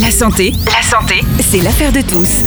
La santé, la santé, c'est l'affaire de tous.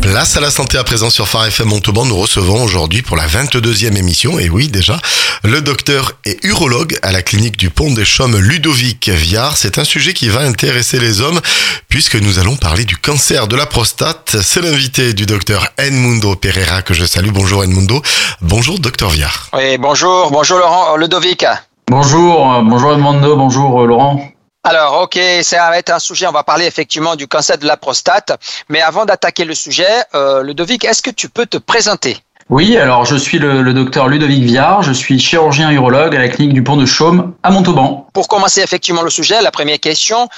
Place à la santé à présent sur Phare FM Montauban. Nous recevons aujourd'hui pour la 22e émission, et oui déjà, le docteur et urologue à la clinique du Pont des Chaumes, Ludovic Viard. C'est un sujet qui va intéresser les hommes puisque nous allons parler du cancer de la prostate. C'est l'invité du docteur Edmundo Pereira que je salue. Bonjour Edmundo. Bonjour docteur Viard. Oui, bonjour, bonjour Laurent, Ludovic. Bonjour, euh, bonjour Edmundo, bonjour euh, Laurent. Alors, ok, ça va être un sujet, on va parler effectivement du cancer de la prostate. Mais avant d'attaquer le sujet, euh, Ludovic, est-ce que tu peux te présenter? Oui, alors je suis le, docteur Ludovic Viard, je suis chirurgien urologue à la clinique du Pont de Chaume à Montauban. Pour commencer effectivement le sujet, la première question,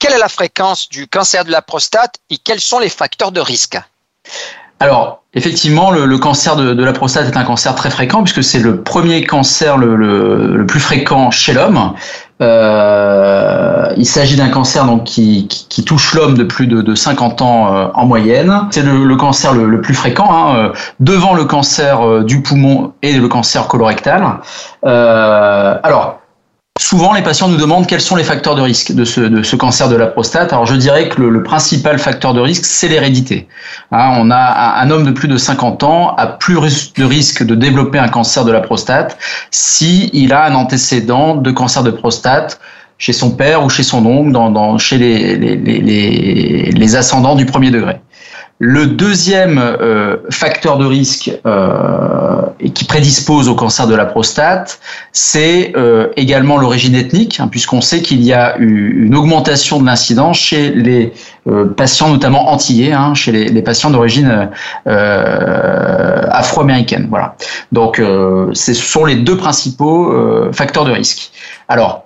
quelle est la fréquence du cancer de la prostate et quels sont les facteurs de risque? Alors, effectivement, le, cancer de, la prostate est un cancer très fréquent puisque c'est le premier cancer le, plus fréquent chez l'homme. Euh, il s'agit d'un cancer donc qui, touche l'homme de plus de, 50 ans euh, en moyenne. C'est le, cancer le, plus fréquent, hein, euh, devant le cancer du poumon et le cancer colorectal. alors, Souvent, les patients nous demandent quels sont les facteurs de risque de ce, cancer de la prostate. Alors, je dirais que le, principal facteur de risque, c'est l'hérédité. Hein, on a un, homme de plus de 50 ans a plus de risque de développer un cancer de la prostate si a un antécédent de cancer de prostate chez son père ou chez son oncle, dans, chez les ascendants du premier degré. Le deuxième euh, facteur de risque euh, qui prédispose au cancer de la prostate, c'est euh, également l'origine ethnique, hein, puisqu'on sait qu'il y a eu une augmentation de l'incidence chez les patients, notamment antillais, hein, chez les, les patients d'origine afro-américaine. Voilà. Donc, ce sont les deux principaux facteurs de risque. Alors,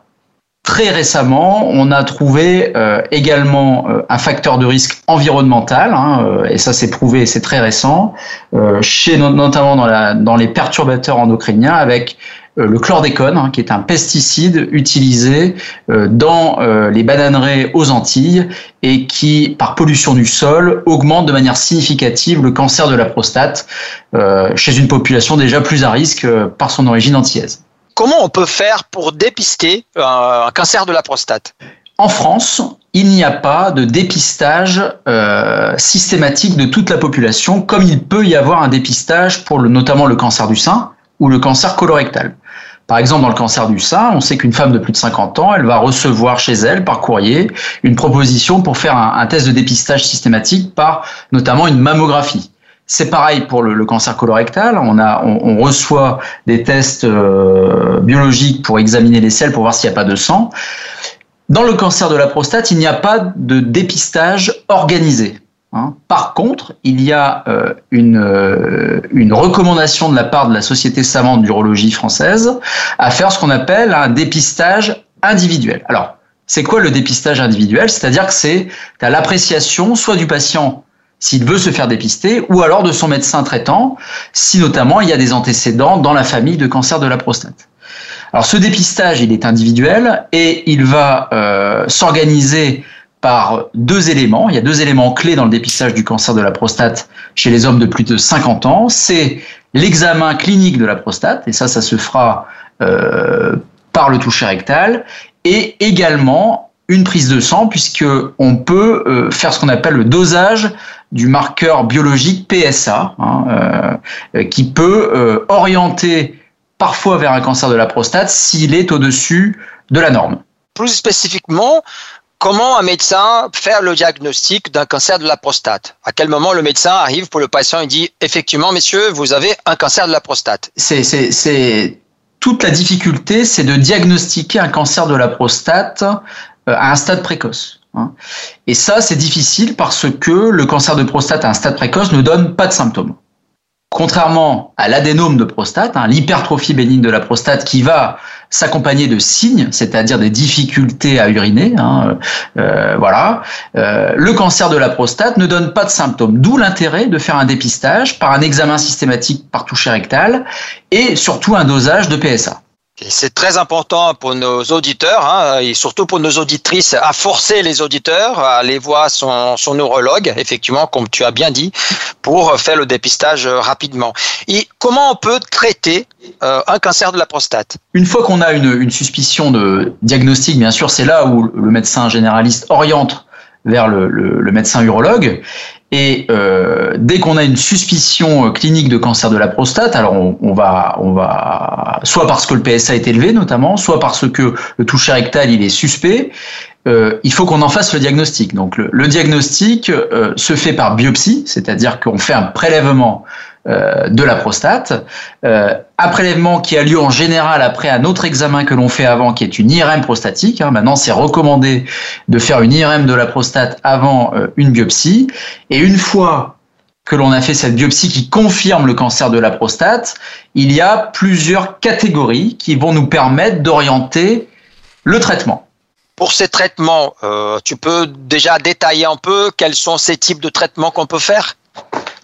Très récemment, on a trouvé euh, également euh, un facteur de risque environnemental, hein, euh, et ça c'est prouvé, c'est très récent, chez notamment dans, les perturbateurs endocriniens avec le chlordécone, hein, qui est un pesticide utilisé dans les bananeraies aux Antilles et qui, par pollution du sol, augmente de manière significative le cancer de la prostate chez une population déjà plus à risque par son origine antillaise. Comment on peut faire pour dépister un cancer de la prostate? En France, il n'y a pas de dépistage euh, systématique de toute la population, comme il peut y avoir un dépistage pour notamment le cancer du sein ou le cancer colorectal. Par exemple, dans le cancer du sein, on sait qu'une femme de plus de 50 ans, elle va recevoir chez elle, par courrier, une proposition pour faire un test de dépistage systématique par notamment une mammographie. C'est pareil pour le, cancer colorectal. On, a, on, reçoit des tests euh, biologiques pour examiner les selles pour voir s'il n'y a pas de sang. Dans le cancer de la prostate, il n'y a pas de dépistage organisé. Hein. Par contre, il y a euh, une, euh, une recommandation de la part de la Société savante d'urologie française à faire ce qu'on appelle un dépistage individuel. Alors, c'est quoi le dépistage individuel? C'est-à-dire que c'est à l'appréciation soit du patient s'il veut se faire dépister, ou alors de son médecin traitant, si notamment il y a des antécédents dans la famille de cancer de la prostate. Alors ce dépistage, il est individuel et il va euh, s'organiser par deux éléments. Il y a deux éléments clés dans le dépistage du cancer de la prostate chez les hommes de plus de 50 ans. C'est l'examen clinique de la prostate, et ça, ça se fera euh, par le toucher rectal, et également une prise de sang puisque on peut euh, faire ce qu'on appelle le dosage du marqueur biologique PSA hein, euh, euh, qui peut orienter parfois vers un cancer de la prostate s'il est au-dessus de la norme. Plus spécifiquement, comment un médecin fait le diagnostic d'un cancer de la prostate? À quel moment le médecin arrive pour le patient et dit effectivement, messieurs, vous avez un cancer de la prostate? C'est toute la difficulté, c'est de diagnostiquer un cancer de la prostate à un stade précoce. Hein. Et ça, c'est difficile parce que le cancer de prostate à un stade précoce ne donne pas de symptômes. Contrairement à l'adénome de prostate, hein, l'hypertrophie bénigne de la prostate qui va s'accompagner de signes, c'est-à-dire des difficultés à uriner, hein, euh, voilà, euh, le cancer de la prostate ne donne pas de symptômes. D'où l'intérêt de faire un dépistage par un examen systématique par toucher rectal et surtout un dosage de PSA. C'est très important pour nos auditeurs hein, et surtout pour nos auditrices à forcer les auditeurs à aller voir son, neurologue, effectivement, comme tu as bien dit, pour faire le dépistage rapidement. Et comment on peut traiter euh, un cancer de la prostate? Une fois qu'on a une, suspicion de diagnostic, bien sûr, c'est là où le médecin généraliste oriente vers le, médecin urologue. Et euh, dès qu'on a une suspicion clinique de cancer de la prostate, alors on, va, on va, soit parce que le PSA est élevé notamment, soit parce que le toucher rectal il est suspect, euh, il faut qu'on en fasse le diagnostic. Donc le, diagnostic euh, se fait par biopsie, c'est-à-dire qu'on fait un prélèvement euh, de la prostate. Euh, un prélèvement qui a lieu en général après un autre examen que l'on fait avant, qui est une IRM prostatique. Hein. Maintenant, c'est recommandé de faire une IRM de la prostate avant euh, une biopsie. Et une fois que l'on a fait cette biopsie qui confirme le cancer de la prostate, il y a plusieurs catégories qui vont nous permettre d'orienter le traitement. Pour ces traitements, tu peux déjà détailler un peu quels sont ces types de traitements qu'on peut faire?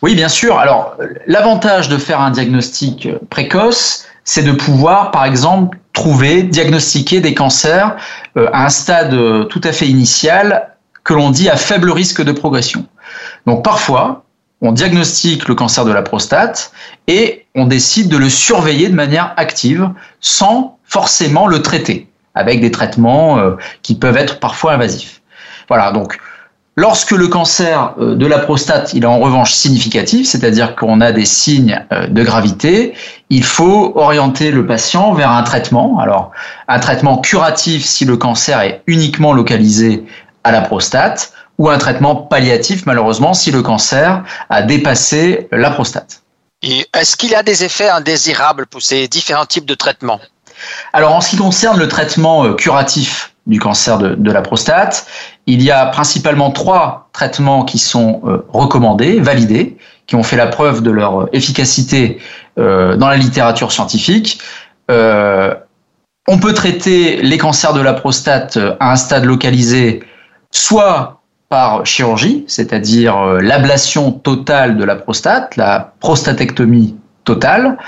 Oui, bien sûr. Alors, l'avantage de faire un diagnostic précoce, c'est de pouvoir, par exemple, trouver, diagnostiquer des cancers euh, à un stade euh, tout à fait initial que l'on dit à faible risque de progression. Donc, parfois, on diagnostique le cancer de la prostate et on décide de le surveiller de manière active sans forcément le traiter avec des traitements euh, qui peuvent être parfois invasifs. Voilà, donc Lorsque le cancer euh, de la prostate il est en revanche significatif, c'est-à-dire qu'on a des signes euh, de gravité, il faut orienter le patient vers un traitement. Alors, un traitement curatif si le cancer est uniquement localisé à la prostate, ou un traitement palliatif malheureusement si le cancer a dépassé la prostate. Est-ce qu'il y a des effets indésirables pour ces différents types de traitements? Alors, en ce qui concerne le traitement euh, curatif du cancer de, la prostate. Il y a principalement trois traitements qui sont euh, recommandés, validés, qui ont fait la preuve de leur efficacité euh, dans la littérature scientifique. Euh, on peut traiter les cancers de la prostate à un stade localisé, soit par chirurgie, c'est-à-dire l'ablation totale de la prostate, la prostatectomie totale,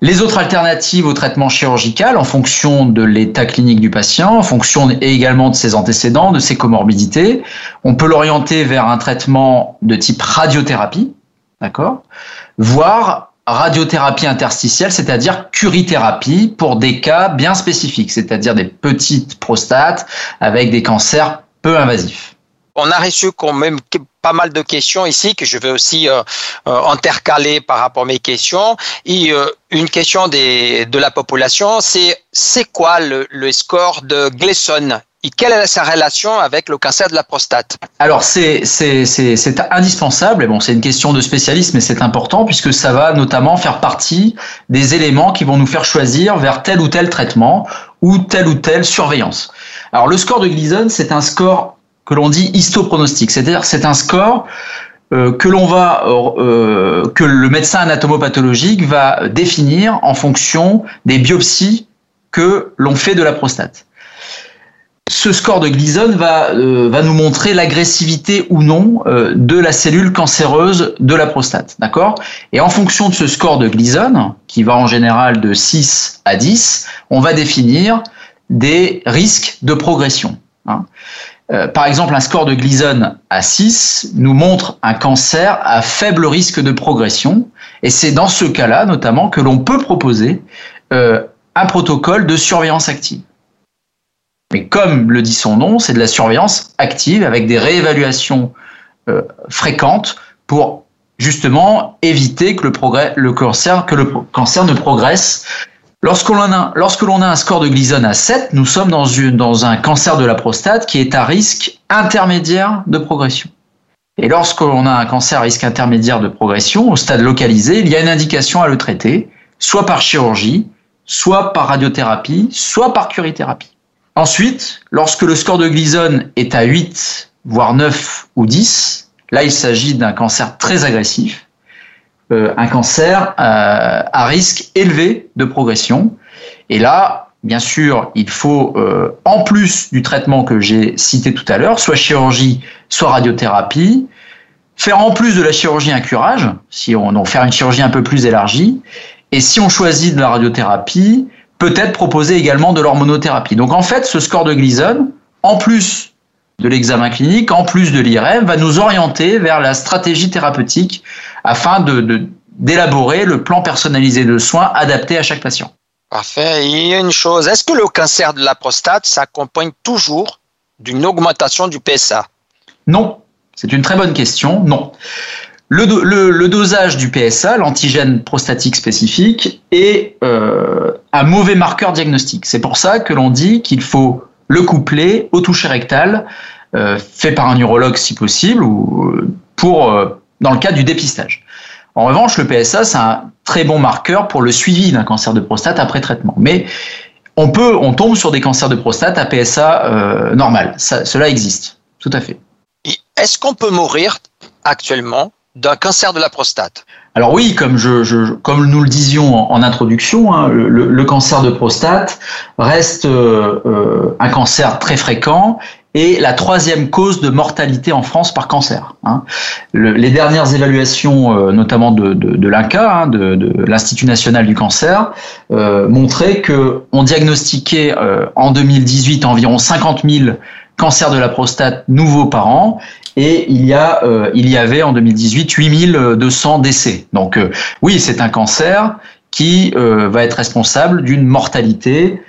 les autres alternatives au traitement chirurgical, en fonction de l'état clinique du patient, en fonction également de ses antécédents, de ses comorbidités, on peut l'orienter vers un traitement de type radiothérapie, d'accord, voire radiothérapie interstitielle, c'est-à-dire curithérapie pour des cas bien spécifiques, c'est-à-dire des petites prostates avec des cancers peu invasifs on a reçu quand même pas mal de questions ici que je vais aussi euh, euh, intercaler par rapport à mes questions. Et euh, une question de la population, c'est c'est quoi le, score de Gleason et quelle est sa relation avec le cancer de la prostate? Alors c'est indispensable, et bon c'est une question de spécialiste, mais c'est important puisque ça va notamment faire partie des éléments qui vont nous faire choisir vers tel ou tel traitement ou telle ou telle surveillance. Alors le score de Gleason, c'est un score que l'on dit histopronostic, c'est-à-dire c'est un score euh, que l'on va euh, que le médecin anatomopathologique va définir en fonction des biopsies que l'on fait de la prostate. Ce score de Gleason va, euh, va nous montrer l'agressivité ou non de la cellule cancéreuse de la prostate. D'accord? Et en fonction de ce score de Gleason, qui va en général de 6 à 10, on va définir des risques de progression. Hein. Euh, par exemple, un score de Gleason à 6 nous montre un cancer à faible risque de progression. Et c'est dans ce cas-là, notamment, que l'on peut proposer euh, un protocole de surveillance active. Mais comme le dit son nom, c'est de la surveillance active avec des réévaluations euh, fréquentes pour justement éviter que le, cancer ne progresse Lorsque l'on a, un score de Gleason à 7, nous sommes dans, un cancer de la prostate qui est à risque intermédiaire de progression. Et lorsque l'on a un cancer à risque intermédiaire de progression, au stade localisé, il y a une indication à le traiter, soit par chirurgie, soit par radiothérapie, soit par curithérapie. Ensuite, lorsque le score de Gleason est à 8, voire 9 ou 10, là il s'agit d'un cancer très agressif un cancer euh, à risque élevé de progression. Et là, bien sûr, il faut, euh, en plus du traitement que j'ai cité tout à l'heure, soit chirurgie, soit radiothérapie, faire en plus de la chirurgie un curage, si on donc faire une chirurgie un peu plus élargie, et si on choisit de la radiothérapie, peut-être proposer également de l'hormonothérapie. Donc en fait, ce score de Gleason, en plus de l'examen clinique, en plus de l'IRM, va nous orienter vers la stratégie thérapeutique afin de, d'élaborer le plan personnalisé de soins adapté à chaque patient. Parfait. Il y a une chose, est-ce que le cancer de la prostate s'accompagne toujours d'une augmentation du PSA Non, c'est une très bonne question. Non. Le, dosage du PSA, l'antigène prostatique spécifique, est euh, un mauvais marqueur diagnostique. C'est pour ça que l'on dit qu'il faut le coupler au toucher rectal, euh, fait par un urologue si possible, ou pour dans le cas du dépistage. En revanche, le PSA, c'est un très bon marqueur pour le suivi d'un cancer de prostate après traitement. Mais on peut, on tombe sur des cancers de prostate à PSA euh, normal. cela existe, tout à fait. Est-ce qu'on peut mourir actuellement d'un cancer de la prostate? Alors oui, comme, je, comme nous le disions en, introduction, hein, le, cancer de prostate reste euh, euh, un cancer très fréquent et la troisième cause de mortalité en France par cancer. Hein. les dernières évaluations, euh, notamment de, de, l'INCA, hein, de, l'Institut national du cancer, euh, montraient que on diagnostiquait euh, en 2018 environ 50 000 cancers de la prostate nouveaux par an et il y a euh, il y avait en 2018 8200 décès. Donc oui, c'est un cancer qui va être responsable d'une mortalité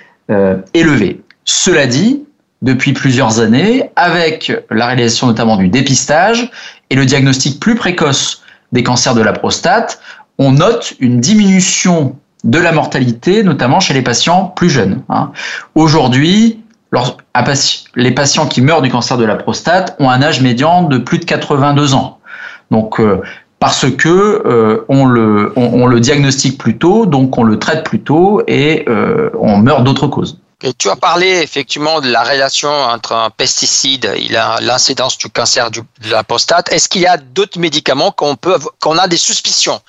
élevée. Cela dit, depuis plusieurs années, avec la réalisation notamment du dépistage et le diagnostic plus précoce des cancers de la prostate, on note une diminution de la mortalité, notamment chez les patients plus jeunes. Hein. Aujourd'hui, les patients qui meurent du cancer de la prostate ont un âge médian de plus de 82 ans. Donc, euh, parce que euh, on, le, diagnostique plus tôt, donc on le traite plus tôt et euh, on meurt d'autres causes. Et tu as parlé effectivement de la relation entre un pesticide et l'incidence du cancer de la prostate. Est-ce qu'il y a d'autres médicaments qu'on peut, a des suspicions,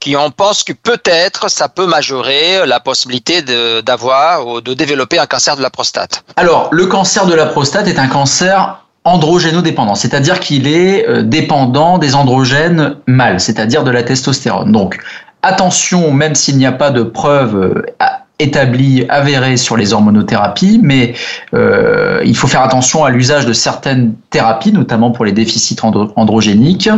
qui on pense que peut-être ça peut majorer la possibilité d'avoir ou de développer un cancer de la prostate? Alors, le cancer de la prostate est un cancer androgénodépendant, c'est-à-dire qu'il est euh, dépendant des androgènes mâles, c'est-à-dire de la testostérone. Donc, attention, même s'il n'y a pas de preuves euh, établi, avéré sur les hormonothérapies, mais euh, il faut faire attention à l'usage de certaines thérapies, notamment pour les déficits androgéniques,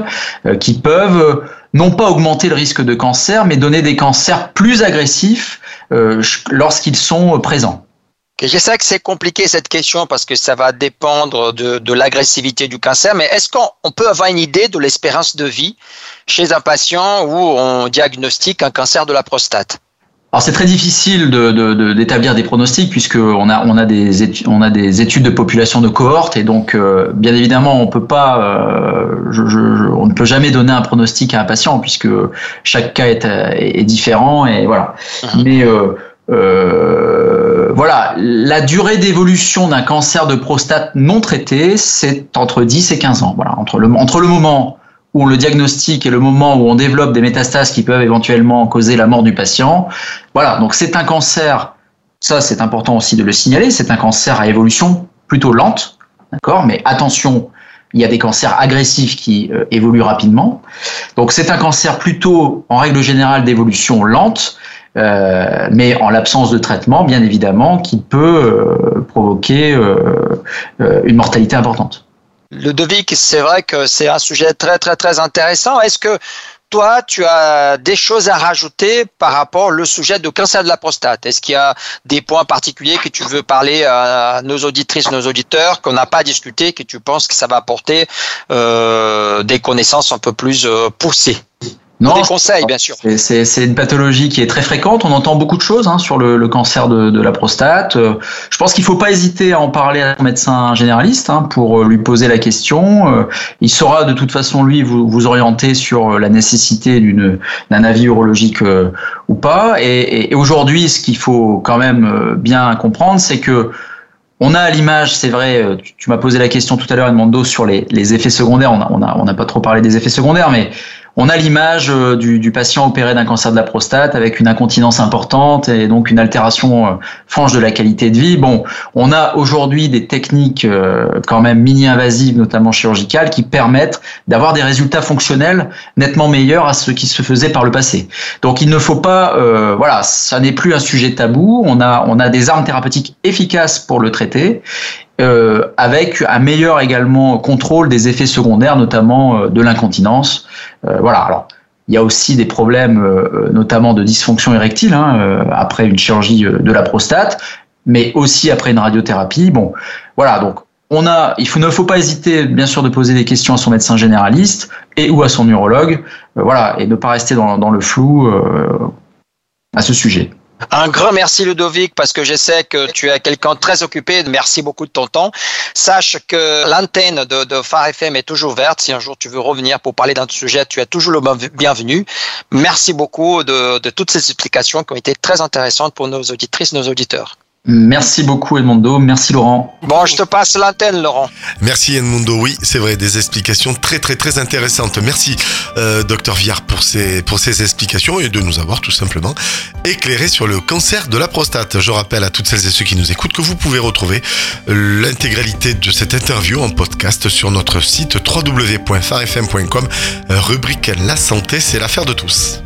euh, qui peuvent non pas augmenter le risque de cancer, mais donner des cancers plus agressifs euh, lorsqu'ils sont présents. Je que c'est compliqué cette question parce que ça va dépendre de l'agressivité du cancer, mais est-ce qu'on peut avoir une idée de l'espérance de vie chez un patient où on diagnostique un cancer de la prostate? Alors c'est très difficile d'établir de, des pronostics puisque on a on a des études, on a des études de population de cohorte et donc euh, bien évidemment on peut pas euh, je, je, on ne peut jamais donner un pronostic à un patient puisque chaque cas est, est différent et voilà. Mhm. Mais euh, voilà, la durée d'évolution d'un cancer de prostate non traité, c'est entre 10 et 15 ans. Voilà, entre le, entre le moment où le diagnostique et le moment où on développe des métastases qui peuvent éventuellement causer la mort du patient. Voilà, donc c'est un cancer, ça c'est important aussi de le signaler, c'est un cancer à évolution plutôt lente, d'accord, mais attention, il y a des cancers agressifs qui euh, évoluent rapidement. Donc c'est un cancer plutôt, en règle générale, d'évolution lente, euh, mais en l'absence de traitement, bien évidemment, qui peut euh, provoquer une mortalité importante. Ludovic, c'est vrai que c'est un sujet très très très intéressant. Est-ce que toi, tu as des choses à rajouter par rapport au sujet de cancer de la prostate? Est-ce qu'il y a des points particuliers que tu veux parler à nos auditrices, nos auditeurs, qu'on n'a pas discuté, que tu penses que ça va apporter euh, des connaissances un peu plus euh, poussées? Non, des conseils, bien sûr. C'est une pathologie qui est très fréquente. On entend beaucoup de choses hein, sur le, le, cancer de, de, la prostate. Euh, je pense qu'il ne faut pas hésiter à en parler à un médecin généraliste hein, pour euh, lui poser la question. Euh, il saura de toute façon, lui, vous, vous orienter sur la nécessité d'un avis urologique ou pas. Et, et aujourd'hui, ce qu'il faut quand même bien comprendre, c'est que on a à l'image, c'est vrai, tu, m'as posé la question tout à l'heure, Edmondo, sur les, les effets secondaires. On n'a on a, on a pas trop parlé des effets secondaires, mais on a l'image euh, du, patient opéré d'un cancer de la prostate avec une incontinence importante et donc une altération euh, franche de la qualité de vie. Bon, on a aujourd'hui des techniques euh, quand même mini-invasives, notamment chirurgicales, qui permettent d'avoir des résultats fonctionnels nettement meilleurs à ce qui se faisait par le passé. Donc il ne faut pas, voilà, ça n'est plus un sujet tabou. On a, on a des armes thérapeutiques efficaces pour le traiter euh, avec un meilleur également contrôle des effets secondaires, notamment euh, de l'incontinence. Euh, voilà. Alors, il y a aussi des problèmes, notamment de dysfonction érectile, hein, après une chirurgie de la prostate, mais aussi après une radiothérapie. Bon, voilà. Donc, on a, il ne faut pas hésiter, bien sûr, de poser des questions à son médecin généraliste et ou à son neurologue, euh, voilà, et ne pas rester dans, dans le flou euh, à ce sujet. Un grand merci Ludovic parce que je sais que tu es quelqu'un très occupé. Merci beaucoup de ton temps. Sache que l'antenne de, de FM est toujours verte. Si un jour tu veux revenir pour parler d'un sujet, tu es toujours le bienvenu. Merci beaucoup de, de toutes ces explications qui ont été très intéressantes pour nos auditrices, nos auditeurs. Merci beaucoup Edmondo, merci Laurent. Bon, je te passe l'antenne Laurent. Merci Edmondo, oui, c'est vrai, des explications très très très intéressantes. Merci euh, docteur Viard pour ces, pour ces explications et de nous avoir tout simplement éclairé sur le cancer de la prostate. Je rappelle à toutes celles et ceux qui nous écoutent que vous pouvez retrouver l'intégralité de cette interview en podcast sur notre site www.farfm.com, rubrique La santé, c'est l'affaire de tous.